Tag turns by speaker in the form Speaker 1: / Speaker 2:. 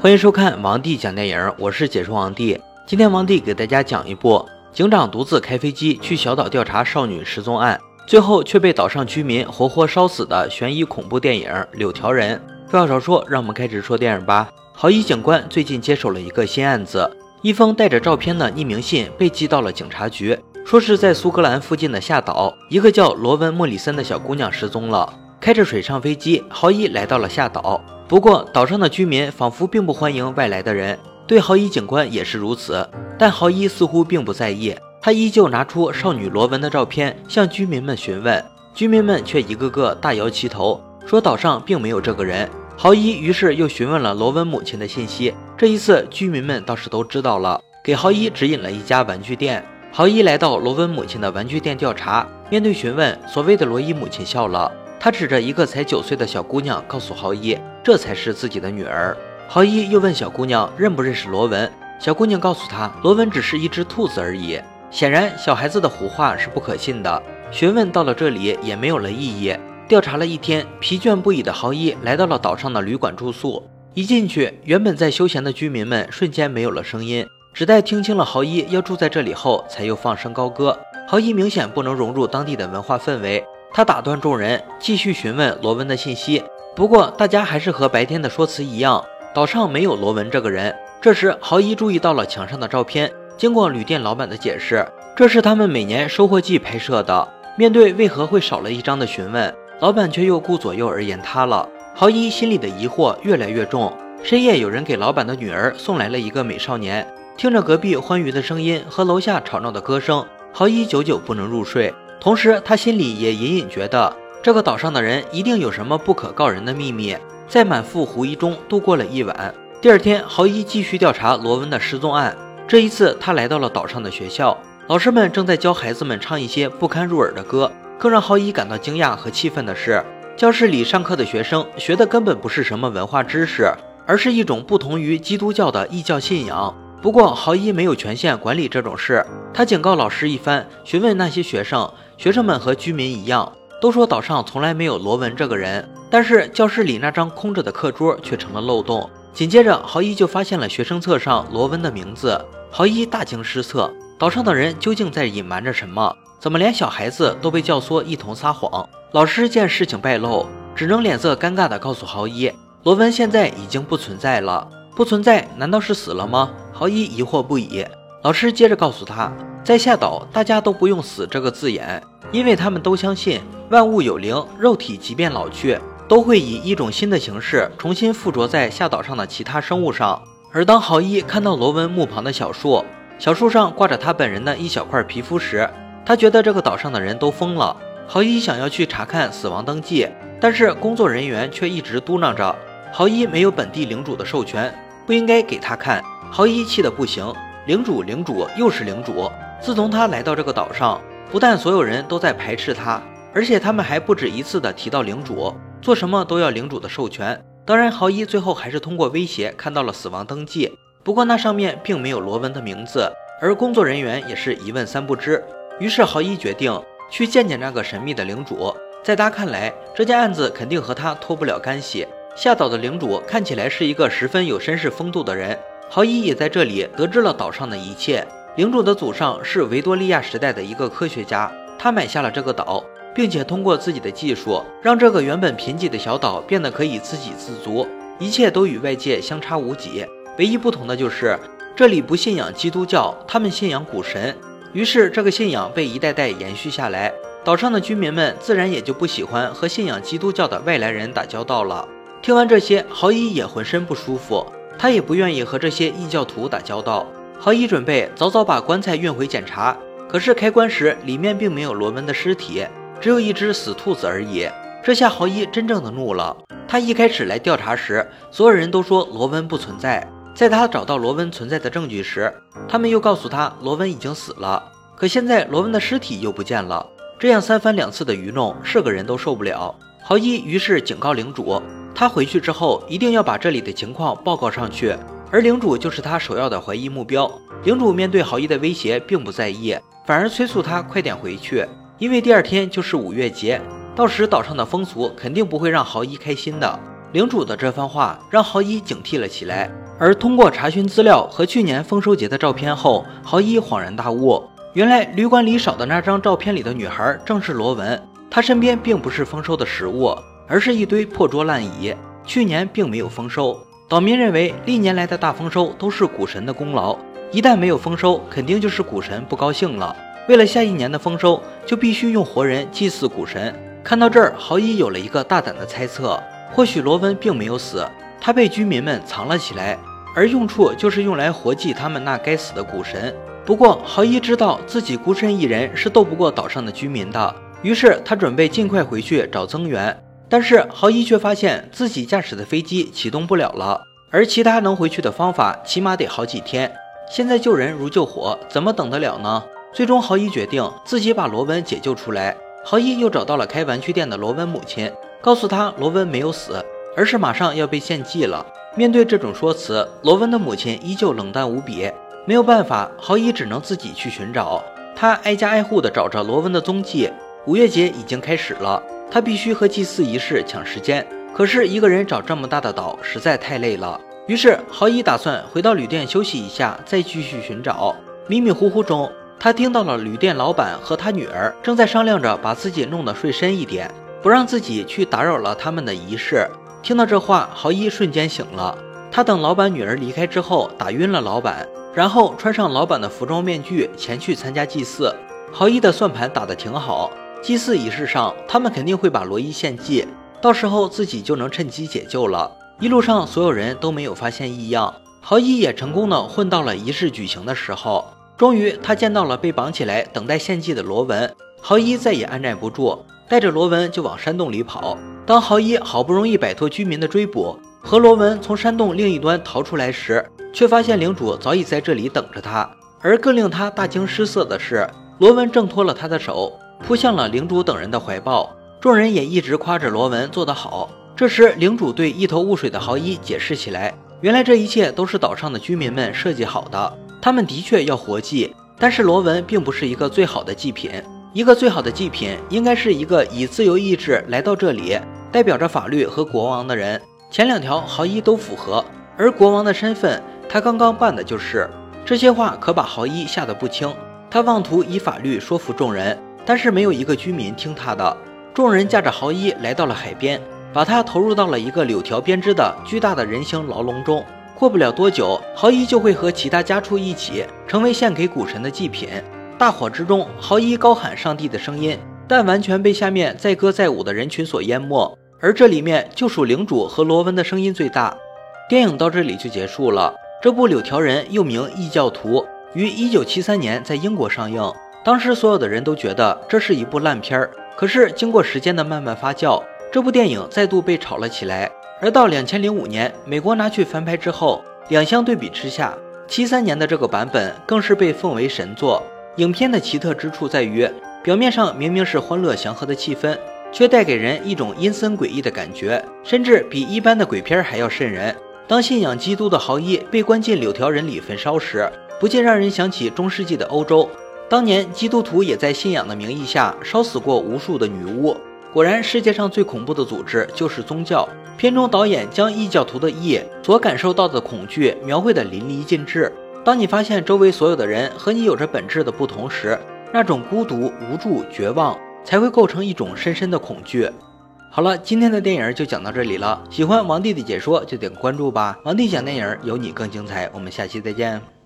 Speaker 1: 欢迎收看王帝讲电影，我是解说王帝。今天王帝给大家讲一部警长独自开飞机去小岛调查少女失踪案，最后却被岛上居民活活烧死的悬疑恐怖电影《柳条人》。废话少说，让我们开始说电影吧。豪一警官最近接手了一个新案子，一封带着照片的匿名信被寄到了警察局，说是在苏格兰附近的下岛，一个叫罗文·莫里森的小姑娘失踪了。开着水上飞机，豪一来到了下岛。不过，岛上的居民仿佛并不欢迎外来的人，对豪一警官也是如此。但豪一似乎并不在意，他依旧拿出少女罗文的照片向居民们询问，居民们却一个个大摇其头，说岛上并没有这个人。豪一于是又询问了罗文母亲的信息，这一次居民们倒是都知道了，给豪一指引了一家玩具店。豪一来到罗文母亲的玩具店调查，面对询问，所谓的罗伊母亲笑了。她指着一个才九岁的小姑娘，告诉豪一，这才是自己的女儿。豪一又问小姑娘认不认识罗文，小姑娘告诉他，罗文只是一只兔子而已。显然，小孩子的胡话是不可信的。询问到了这里也没有了意义。调查了一天，疲倦不已的豪一来到了岛上的旅馆住宿。一进去，原本在休闲的居民们瞬间没有了声音，只待听清了豪一要住在这里后，才又放声高歌。豪一明显不能融入当地的文化氛围。他打断众人，继续询问罗文的信息。不过，大家还是和白天的说辞一样，岛上没有罗文这个人。这时，豪伊注意到了墙上的照片。经过旅店老板的解释，这是他们每年收获季拍摄的。面对为何会少了一张的询问，老板却又顾左右而言他了。豪伊心里的疑惑越来越重。深夜，有人给老板的女儿送来了一个美少年。听着隔壁欢愉的声音和楼下吵闹的歌声，豪伊久久不能入睡。同时，他心里也隐隐觉得，这个岛上的人一定有什么不可告人的秘密。在满腹狐疑中度过了一晚。第二天，豪伊继续调查罗文的失踪案。这一次，他来到了岛上的学校，老师们正在教孩子们唱一些不堪入耳的歌。更让豪伊感到惊讶和气愤的是，教室里上课的学生学的根本不是什么文化知识，而是一种不同于基督教的异教信仰。不过，豪伊没有权限管理这种事。他警告老师一番，询问那些学生。学生们和居民一样，都说岛上从来没有罗文这个人。但是教室里那张空着的课桌却成了漏洞。紧接着，豪一就发现了学生册上罗文的名字。豪一大惊失色，岛上的人究竟在隐瞒着什么？怎么连小孩子都被教唆一同撒谎？老师见事情败露，只能脸色尴尬地告诉豪一，罗文现在已经不存在了。不存在？难道是死了吗？豪一疑惑不已。老师接着告诉他。在下岛，大家都不用“死”这个字眼，因为他们都相信万物有灵，肉体即便老去，都会以一种新的形式重新附着在下岛上的其他生物上。而当豪一看到罗文墓旁的小树，小树上挂着他本人的一小块皮肤时，他觉得这个岛上的人都疯了。豪一想要去查看死亡登记，但是工作人员却一直嘟囔着豪一没有本地领主的授权，不应该给他看。豪一气得不行，领主，领主，又是领主。自从他来到这个岛上，不但所有人都在排斥他，而且他们还不止一次的提到领主，做什么都要领主的授权。当然，豪伊最后还是通过威胁看到了死亡登记，不过那上面并没有罗文的名字，而工作人员也是一问三不知。于是豪伊决定去见见那个神秘的领主，在他看来，这件案子肯定和他脱不了干系。下岛的领主看起来是一个十分有绅士风度的人，豪伊也在这里得知了岛上的一切。领主的祖上是维多利亚时代的一个科学家，他买下了这个岛，并且通过自己的技术，让这个原本贫瘠的小岛变得可以自给自足，一切都与外界相差无几。唯一不同的就是这里不信仰基督教，他们信仰古神。于是这个信仰被一代代延续下来，岛上的居民们自然也就不喜欢和信仰基督教的外来人打交道了。听完这些，郝一也浑身不舒服，他也不愿意和这些异教徒打交道。豪伊准备早早把棺材运回检查，可是开棺时里面并没有罗文的尸体，只有一只死兔子而已。这下豪一真正的怒了。他一开始来调查时，所有人都说罗文不存在。在他找到罗文存在的证据时，他们又告诉他罗文已经死了。可现在罗文的尸体又不见了，这样三番两次的愚弄，是个人都受不了。豪一于是警告领主，他回去之后一定要把这里的情况报告上去。而领主就是他首要的怀疑目标。领主面对豪一的威胁并不在意，反而催促他快点回去，因为第二天就是五月节，到时岛上的风俗肯定不会让豪一开心的。领主的这番话让豪一警惕了起来。而通过查询资料和去年丰收节的照片后，豪一恍然大悟，原来旅馆里少的那张照片里的女孩正是罗文。她身边并不是丰收的食物，而是一堆破桌烂椅。去年并没有丰收，岛民认为历年来的大丰收都是古神的功劳。一旦没有丰收，肯定就是古神不高兴了。为了下一年的丰收，就必须用活人祭祀古神。看到这儿，豪一有了一个大胆的猜测：或许罗温并没有死，他被居民们藏了起来，而用处就是用来活祭他们那该死的古神。不过，豪一知道自己孤身一人是斗不过岛上的居民的，于是他准备尽快回去找增援。但是，豪伊却发现自己驾驶的飞机启动不了了，而其他能回去的方法起码得好几天。现在救人如救火，怎么等得了呢？最终，豪伊决定自己把罗文解救出来。豪伊又找到了开玩具店的罗文母亲，告诉他罗文没有死，而是马上要被献祭了。面对这种说辞，罗文的母亲依旧冷淡无比。没有办法，豪伊只能自己去寻找。他挨家挨户地找着罗文的踪迹。五月节已经开始了，他必须和祭祀仪式抢时间。可是一个人找这么大的岛实在太累了。于是，豪一打算回到旅店休息一下，再继续寻找。迷迷糊糊中，他听到了旅店老板和他女儿正在商量着把自己弄得睡深一点，不让自己去打扰了他们的仪式。听到这话，豪一瞬间醒了。他等老板女儿离开之后，打晕了老板，然后穿上老板的服装面具，前去参加祭祀。豪一的算盘打得挺好，祭祀仪式上，他们肯定会把罗伊献祭，到时候自己就能趁机解救了。一路上，所有人都没有发现异样，豪伊也成功的混到了仪式举行的时候。终于，他见到了被绑起来等待献祭的罗文。豪伊再也按耐不住，带着罗文就往山洞里跑。当豪伊好不容易摆脱居民的追捕，和罗文从山洞另一端逃出来时，却发现领主早已在这里等着他。而更令他大惊失色的是，罗文挣脱了他的手，扑向了领主等人的怀抱。众人也一直夸着罗文做得好。这时，领主对一头雾水的豪伊解释起来：“原来这一切都是岛上的居民们设计好的。他们的确要活祭，但是罗文并不是一个最好的祭品。一个最好的祭品应该是一个以自由意志来到这里，代表着法律和国王的人。前两条豪伊都符合，而国王的身份，他刚刚办的就是。这些话可把豪伊吓得不轻。他妄图以法律说服众人，但是没有一个居民听他的。众人驾着豪一来到了海边。”把他投入到了一个柳条编织的巨大的人形牢笼中。过不了多久，豪一就会和其他家畜一起成为献给古神的祭品。大火之中，豪一高喊上帝的声音，但完全被下面载歌载舞的人群所淹没。而这里面就属领主和罗文的声音最大。电影到这里就结束了。这部《柳条人》又名《异教徒》，于1973年在英国上映。当时所有的人都觉得这是一部烂片儿。可是经过时间的慢慢发酵。这部电影再度被炒了起来，而到两千零五年，美国拿去翻拍之后，两相对比之下，七三年的这个版本更是被奉为神作。影片的奇特之处在于，表面上明明是欢乐祥和的气氛，却带给人一种阴森诡异的感觉，甚至比一般的鬼片还要瘆人。当信仰基督的豪伊被关进柳条人里焚烧时，不禁让人想起中世纪的欧洲，当年基督徒也在信仰的名义下烧死过无数的女巫。果然，世界上最恐怖的组织就是宗教。片中导演将异教徒的异所感受到的恐惧描绘得淋漓尽致。当你发现周围所有的人和你有着本质的不同时，那种孤独、无助、绝望才会构成一种深深的恐惧。好了，今天的电影就讲到这里了。喜欢王弟的解说就点关注吧。王弟讲电影有你更精彩，我们下期再见。